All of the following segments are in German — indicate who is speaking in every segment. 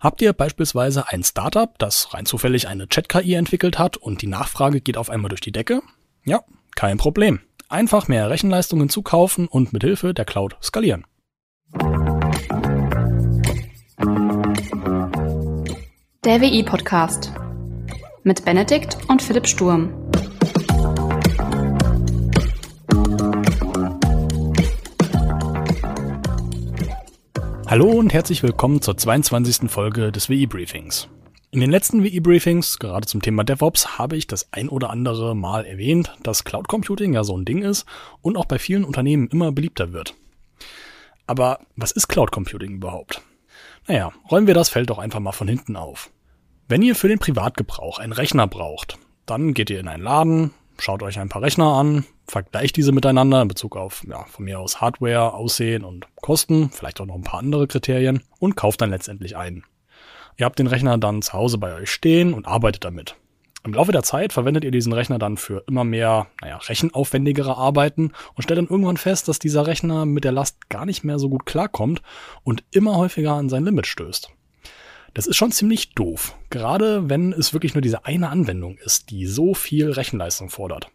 Speaker 1: Habt ihr beispielsweise ein Startup, das rein zufällig eine Chat-KI entwickelt hat und die Nachfrage geht auf einmal durch die Decke? Ja, kein Problem. Einfach mehr Rechenleistungen zukaufen und mithilfe der Cloud skalieren.
Speaker 2: Der WI-Podcast mit Benedikt und Philipp Sturm.
Speaker 1: Hallo und herzlich willkommen zur 22. Folge des WI-Briefings. In den letzten WI-Briefings, gerade zum Thema DevOps, habe ich das ein oder andere Mal erwähnt, dass Cloud Computing ja so ein Ding ist und auch bei vielen Unternehmen immer beliebter wird. Aber was ist Cloud Computing überhaupt? Naja, räumen wir das Feld doch einfach mal von hinten auf. Wenn ihr für den Privatgebrauch einen Rechner braucht, dann geht ihr in einen Laden, schaut euch ein paar Rechner an, vergleicht diese miteinander in Bezug auf, ja, von mir aus Hardware, Aussehen und Kosten, vielleicht auch noch ein paar andere Kriterien und kauft dann letztendlich einen. Ihr habt den Rechner dann zu Hause bei euch stehen und arbeitet damit. Im Laufe der Zeit verwendet ihr diesen Rechner dann für immer mehr, naja, rechenaufwendigere Arbeiten und stellt dann irgendwann fest, dass dieser Rechner mit der Last gar nicht mehr so gut klarkommt und immer häufiger an sein Limit stößt. Das ist schon ziemlich doof, gerade wenn es wirklich nur diese eine Anwendung ist, die so viel Rechenleistung fordert.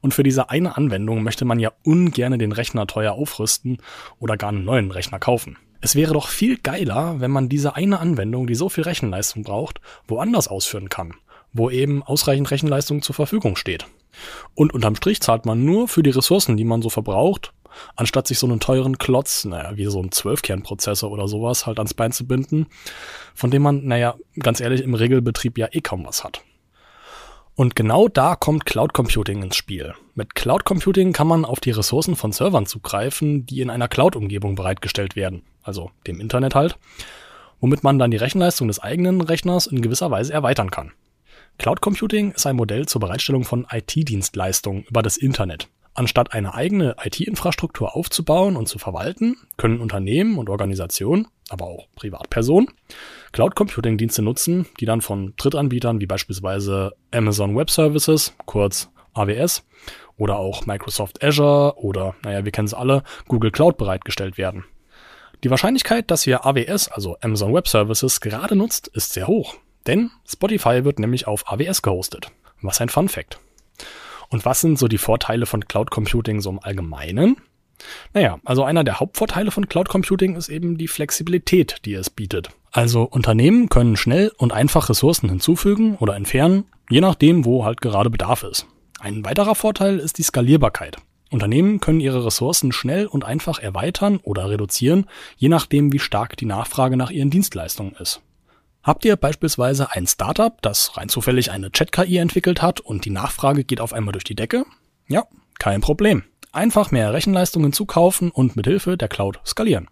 Speaker 1: Und für diese eine Anwendung möchte man ja ungern den Rechner teuer aufrüsten oder gar einen neuen Rechner kaufen. Es wäre doch viel geiler, wenn man diese eine Anwendung, die so viel Rechenleistung braucht, woanders ausführen kann, wo eben ausreichend Rechenleistung zur Verfügung steht. Und unterm Strich zahlt man nur für die Ressourcen, die man so verbraucht, anstatt sich so einen teuren Klotz, naja, wie so ein Zwölfkernprozessor oder sowas halt ans Bein zu binden, von dem man, naja, ganz ehrlich, im Regelbetrieb ja eh kaum was hat. Und genau da kommt Cloud Computing ins Spiel. Mit Cloud Computing kann man auf die Ressourcen von Servern zugreifen, die in einer Cloud-Umgebung bereitgestellt werden, also dem Internet halt, womit man dann die Rechenleistung des eigenen Rechners in gewisser Weise erweitern kann. Cloud Computing ist ein Modell zur Bereitstellung von IT-Dienstleistungen über das Internet. Anstatt eine eigene IT-Infrastruktur aufzubauen und zu verwalten, können Unternehmen und Organisationen, aber auch Privatpersonen, Cloud Computing Dienste nutzen, die dann von Drittanbietern wie beispielsweise Amazon Web Services, kurz AWS, oder auch Microsoft Azure oder, naja, wir kennen es alle, Google Cloud bereitgestellt werden. Die Wahrscheinlichkeit, dass ihr AWS, also Amazon Web Services, gerade nutzt, ist sehr hoch. Denn Spotify wird nämlich auf AWS gehostet. Was ein Fun Fact. Und was sind so die Vorteile von Cloud Computing so im Allgemeinen? Naja, also einer der Hauptvorteile von Cloud Computing ist eben die Flexibilität, die es bietet. Also Unternehmen können schnell und einfach Ressourcen hinzufügen oder entfernen, je nachdem, wo halt gerade Bedarf ist. Ein weiterer Vorteil ist die Skalierbarkeit. Unternehmen können ihre Ressourcen schnell und einfach erweitern oder reduzieren, je nachdem, wie stark die Nachfrage nach ihren Dienstleistungen ist. Habt ihr beispielsweise ein Startup, das rein zufällig eine Chat-KI entwickelt hat und die Nachfrage geht auf einmal durch die Decke? Ja, kein Problem. Einfach mehr Rechenleistungen zukaufen und mithilfe der Cloud skalieren.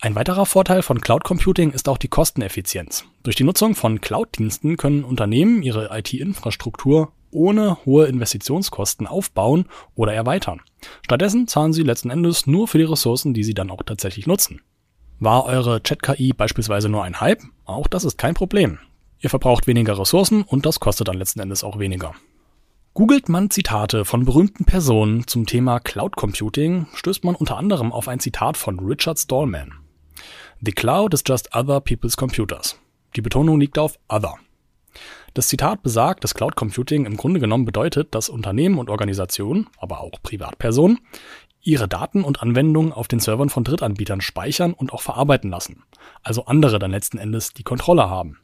Speaker 1: Ein weiterer Vorteil von Cloud Computing ist auch die Kosteneffizienz. Durch die Nutzung von Cloud-Diensten können Unternehmen ihre IT-Infrastruktur ohne hohe Investitionskosten aufbauen oder erweitern. Stattdessen zahlen sie letzten Endes nur für die Ressourcen, die sie dann auch tatsächlich nutzen. War eure Chat-KI beispielsweise nur ein Hype? Auch das ist kein Problem. Ihr verbraucht weniger Ressourcen und das kostet dann letzten Endes auch weniger. Googelt man Zitate von berühmten Personen zum Thema Cloud Computing, stößt man unter anderem auf ein Zitat von Richard Stallman. The cloud is just other people's computers. Die Betonung liegt auf other. Das Zitat besagt, dass Cloud Computing im Grunde genommen bedeutet, dass Unternehmen und Organisationen, aber auch Privatpersonen, ihre Daten und Anwendungen auf den Servern von Drittanbietern speichern und auch verarbeiten lassen. Also andere dann letzten Endes die Kontrolle haben.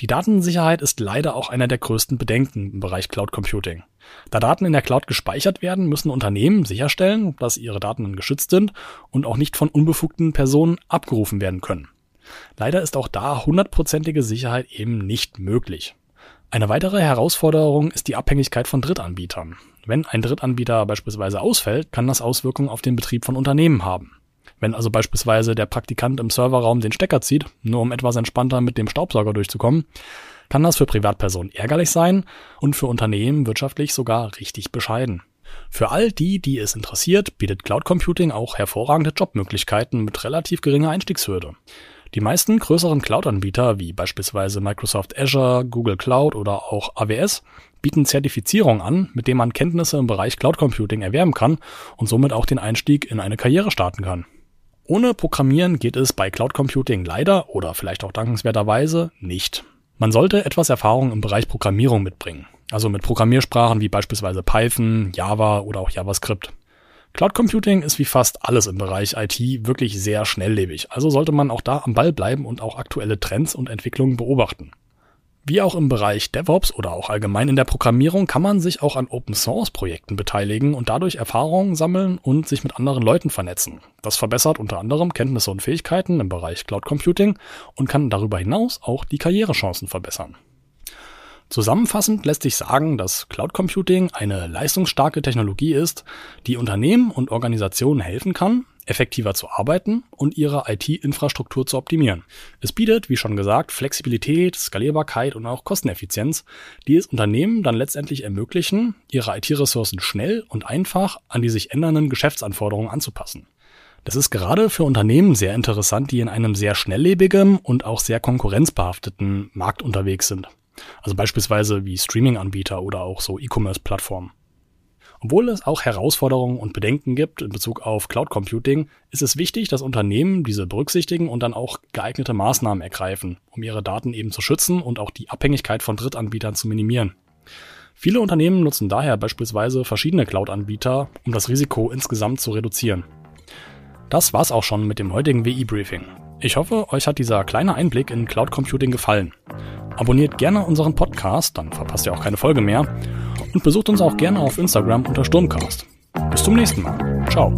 Speaker 1: Die Datensicherheit ist leider auch einer der größten Bedenken im Bereich Cloud Computing. Da Daten in der Cloud gespeichert werden, müssen Unternehmen sicherstellen, dass ihre Daten geschützt sind und auch nicht von unbefugten Personen abgerufen werden können. Leider ist auch da hundertprozentige Sicherheit eben nicht möglich. Eine weitere Herausforderung ist die Abhängigkeit von Drittanbietern. Wenn ein Drittanbieter beispielsweise ausfällt, kann das Auswirkungen auf den Betrieb von Unternehmen haben. Wenn also beispielsweise der Praktikant im Serverraum den Stecker zieht, nur um etwas entspannter mit dem Staubsauger durchzukommen, kann das für Privatpersonen ärgerlich sein und für Unternehmen wirtschaftlich sogar richtig bescheiden. Für all die, die es interessiert, bietet Cloud Computing auch hervorragende Jobmöglichkeiten mit relativ geringer Einstiegshürde. Die meisten größeren Cloud-Anbieter wie beispielsweise Microsoft Azure, Google Cloud oder auch AWS bieten Zertifizierung an, mit dem man Kenntnisse im Bereich Cloud Computing erwerben kann und somit auch den Einstieg in eine Karriere starten kann. Ohne Programmieren geht es bei Cloud Computing leider oder vielleicht auch dankenswerterweise nicht. Man sollte etwas Erfahrung im Bereich Programmierung mitbringen, also mit Programmiersprachen wie beispielsweise Python, Java oder auch JavaScript. Cloud Computing ist wie fast alles im Bereich IT wirklich sehr schnelllebig, also sollte man auch da am Ball bleiben und auch aktuelle Trends und Entwicklungen beobachten. Wie auch im Bereich DevOps oder auch allgemein in der Programmierung kann man sich auch an Open Source Projekten beteiligen und dadurch Erfahrungen sammeln und sich mit anderen Leuten vernetzen. Das verbessert unter anderem Kenntnisse und Fähigkeiten im Bereich Cloud Computing und kann darüber hinaus auch die Karrierechancen verbessern. Zusammenfassend lässt sich sagen, dass Cloud Computing eine leistungsstarke Technologie ist, die Unternehmen und Organisationen helfen kann, effektiver zu arbeiten und ihre IT-Infrastruktur zu optimieren. Es bietet, wie schon gesagt, Flexibilität, Skalierbarkeit und auch Kosteneffizienz, die es Unternehmen dann letztendlich ermöglichen, ihre IT-Ressourcen schnell und einfach an die sich ändernden Geschäftsanforderungen anzupassen. Das ist gerade für Unternehmen sehr interessant, die in einem sehr schnelllebigen und auch sehr konkurrenzbehafteten Markt unterwegs sind. Also beispielsweise wie Streaming-Anbieter oder auch so E-Commerce-Plattformen. Obwohl es auch Herausforderungen und Bedenken gibt in Bezug auf Cloud Computing, ist es wichtig, dass Unternehmen diese berücksichtigen und dann auch geeignete Maßnahmen ergreifen, um ihre Daten eben zu schützen und auch die Abhängigkeit von Drittanbietern zu minimieren. Viele Unternehmen nutzen daher beispielsweise verschiedene Cloud-Anbieter, um das Risiko insgesamt zu reduzieren. Das war's auch schon mit dem heutigen WI-Briefing. Ich hoffe, euch hat dieser kleine Einblick in Cloud Computing gefallen. Abonniert gerne unseren Podcast, dann verpasst ihr auch keine Folge mehr und besucht uns auch gerne auf Instagram unter Sturmcast. Bis zum nächsten Mal. Ciao.